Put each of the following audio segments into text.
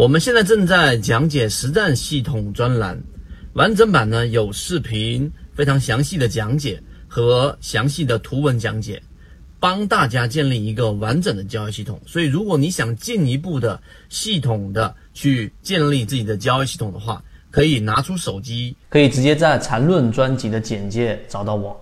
我们现在正在讲解实战系统专栏，完整版呢有视频，非常详细的讲解和详细的图文讲解，帮大家建立一个完整的交易系统。所以，如果你想进一步的系统的去建立自己的交易系统的话，可以拿出手机，可以直接在缠论专辑的简介找到我。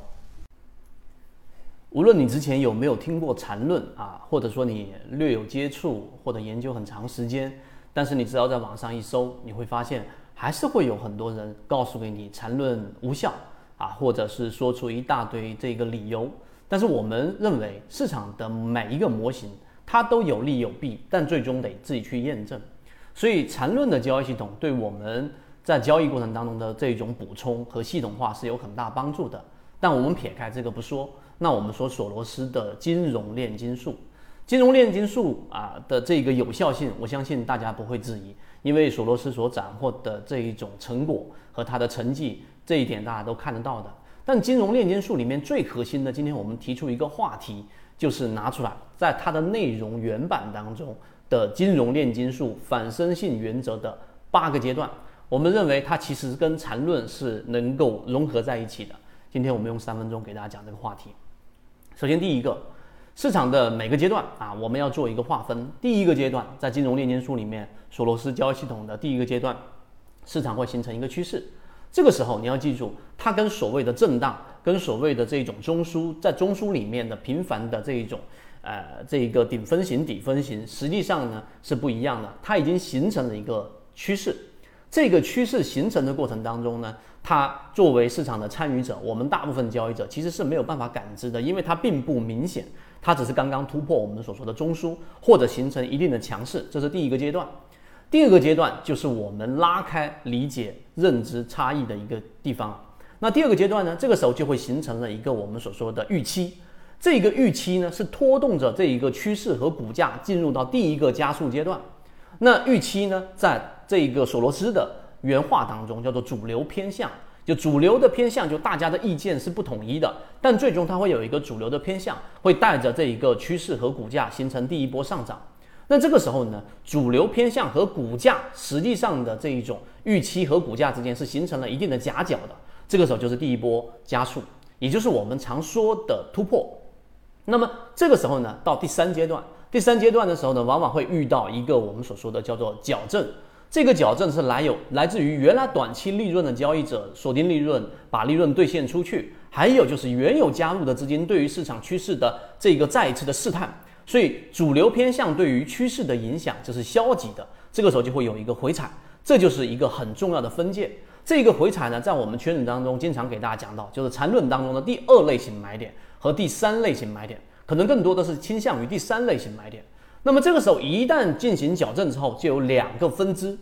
无论你之前有没有听过缠论啊，或者说你略有接触或者研究很长时间。但是你只要在网上一搜，你会发现还是会有很多人告诉给你缠论无效啊，或者是说出一大堆这个理由。但是我们认为市场的每一个模型它都有利有弊，但最终得自己去验证。所以缠论的交易系统对我们在交易过程当中的这种补充和系统化是有很大帮助的。但我们撇开这个不说，那我们说索罗斯的金融炼金术。金融炼金术啊的这个有效性，我相信大家不会质疑，因为索罗斯所斩获的这一种成果和他的成绩，这一点大家都看得到的。但金融炼金术里面最核心的，今天我们提出一个话题，就是拿出来在它的内容原版当中的金融炼金术反身性原则的八个阶段，我们认为它其实跟缠论是能够融合在一起的。今天我们用三分钟给大家讲这个话题。首先第一个。市场的每个阶段啊，我们要做一个划分。第一个阶段，在金融炼金术里面，索罗斯交易系统的第一个阶段，市场会形成一个趋势。这个时候你要记住，它跟所谓的震荡，跟所谓的这种中枢，在中枢里面的频繁的这一种，呃，这一个顶分型、底分型，实际上呢是不一样的。它已经形成了一个趋势。这个趋势形成的过程当中呢，它作为市场的参与者，我们大部分交易者其实是没有办法感知的，因为它并不明显。它只是刚刚突破我们所说的中枢，或者形成一定的强势，这是第一个阶段。第二个阶段就是我们拉开理解认知差异的一个地方。那第二个阶段呢，这个时候就会形成了一个我们所说的预期。这个预期呢，是拖动着这一个趋势和股价进入到第一个加速阶段。那预期呢，在这个索罗斯的原话当中叫做主流偏向。就主流的偏向，就大家的意见是不统一的，但最终它会有一个主流的偏向，会带着这一个趋势和股价形成第一波上涨。那这个时候呢，主流偏向和股价实际上的这一种预期和股价之间是形成了一定的夹角的，这个时候就是第一波加速，也就是我们常说的突破。那么这个时候呢，到第三阶段，第三阶段的时候呢，往往会遇到一个我们所说的叫做矫正。这个矫正是来有来自于原来短期利润的交易者锁定利润，把利润兑现出去，还有就是原有加入的资金对于市场趋势的这个再一次的试探，所以主流偏向对于趋势的影响就是消极的，这个时候就会有一个回踩，这就是一个很重要的分界。这个回踩呢，在我们圈子当中经常给大家讲到，就是缠论当中的第二类型买点和第三类型买点，可能更多的是倾向于第三类型买点。那么这个时候一旦进行矫正之后，就有两个分支。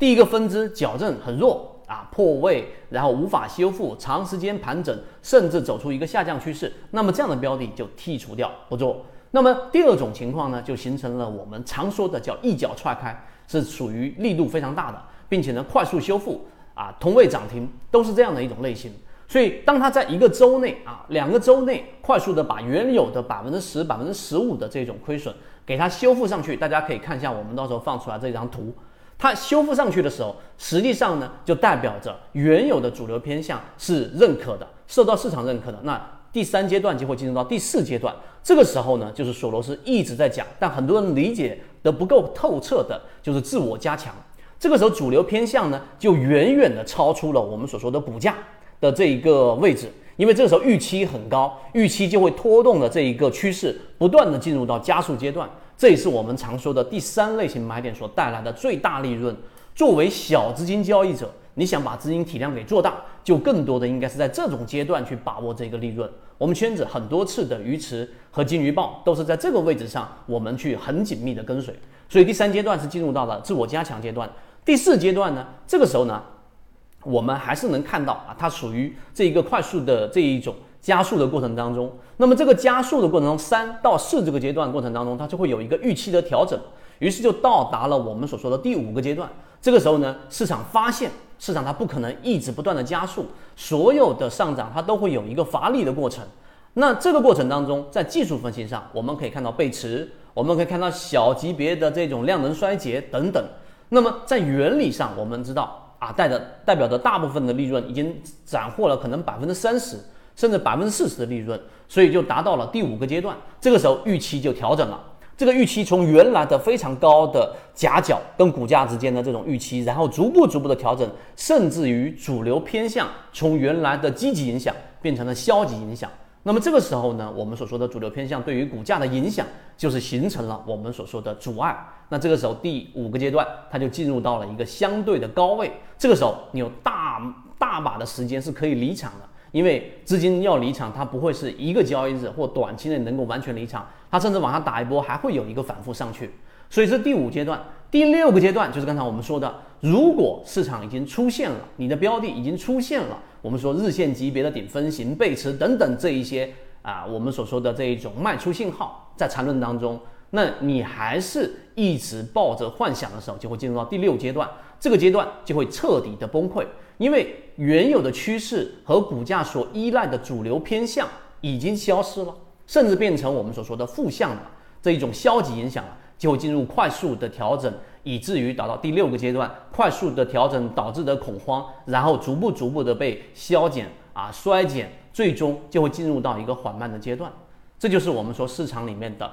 第一个分支矫正很弱啊，破位，然后无法修复，长时间盘整，甚至走出一个下降趋势。那么这样的标的就剔除掉不做。那么第二种情况呢，就形成了我们常说的叫一脚踹开，是属于力度非常大的，并且呢快速修复啊，同位涨停都是这样的一种类型。所以当它在一个周内啊，两个周内快速的把原有的百分之十、百分之十五的这种亏损。给它修复上去，大家可以看一下我们到时候放出来这张图。它修复上去的时候，实际上呢，就代表着原有的主流偏向是认可的，受到市场认可的。那第三阶段就会进入到第四阶段，这个时候呢，就是索罗斯一直在讲，但很多人理解的不够透彻的，就是自我加强。这个时候主流偏向呢，就远远的超出了我们所说的股价的这一个位置。因为这个时候预期很高，预期就会拖动的这一个趋势不断的进入到加速阶段，这也是我们常说的第三类型买点所带来的最大利润。作为小资金交易者，你想把资金体量给做大，就更多的应该是在这种阶段去把握这个利润。我们圈子很多次的鱼池和金鱼报都是在这个位置上，我们去很紧密的跟随。所以第三阶段是进入到了自我加强阶段，第四阶段呢，这个时候呢。我们还是能看到啊，它属于这一个快速的这一种加速的过程当中。那么这个加速的过程中，三到四这个阶段过程当中，它就会有一个预期的调整，于是就到达了我们所说的第五个阶段。这个时候呢，市场发现市场它不可能一直不断的加速，所有的上涨它都会有一个乏力的过程。那这个过程当中，在技术分析上，我们可以看到背驰，我们可以看到小级别的这种量能衰竭等等。那么在原理上，我们知道啊，代的代表的大部分的利润已经斩获了可能百分之三十甚至百分之四十的利润，所以就达到了第五个阶段。这个时候预期就调整了，这个预期从原来的非常高的夹角跟股价之间的这种预期，然后逐步逐步的调整，甚至于主流偏向从原来的积极影响变成了消极影响。那么这个时候呢，我们所说的主流偏向对于股价的影响，就是形成了我们所说的阻碍。那这个时候第五个阶段，它就进入到了一个相对的高位。这个时候你有大大把的时间是可以离场的，因为资金要离场，它不会是一个交易日或短期内能够完全离场，它甚至往下打一波，还会有一个反复上去。所以是第五阶段，第六个阶段就是刚才我们说的，如果市场已经出现了，你的标的已经出现了，我们说日线级别的顶分型背驰等等这一些啊，我们所说的这一种卖出信号，在缠论当中，那你还是一直抱着幻想的时候，就会进入到第六阶段，这个阶段就会彻底的崩溃，因为原有的趋势和股价所依赖的主流偏向已经消失了，甚至变成我们所说的负向的这一种消极影响了。就会进入快速的调整，以至于达到第六个阶段，快速的调整导致的恐慌，然后逐步逐步的被消减啊衰减，最终就会进入到一个缓慢的阶段。这就是我们说市场里面的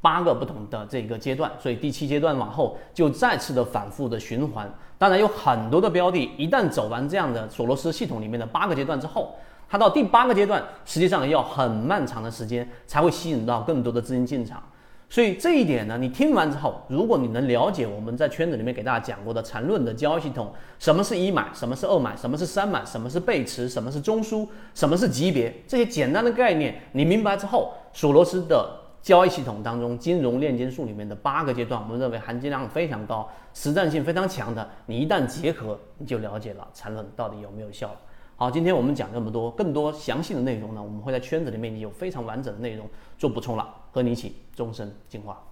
八个不同的这个阶段。所以第七阶段往后就再次的反复的循环。当然有很多的标的，一旦走完这样的索罗斯系统里面的八个阶段之后，它到第八个阶段，实际上要很漫长的时间才会吸引到更多的资金进场。所以这一点呢，你听完之后，如果你能了解我们在圈子里面给大家讲过的缠论的交易系统，什么是一买，什么是二买，什么是三买，什么是背驰，什么是中枢，什么是级别，这些简单的概念，你明白之后，索罗斯的交易系统当中金融炼金术里面的八个阶段，我们认为含金量非常高，实战性非常强的，你一旦结合，你就了解了缠论到底有没有效了。好，今天我们讲这么多，更多详细的内容呢，我们会在圈子里面有非常完整的内容做补充了，和你一起终身进化。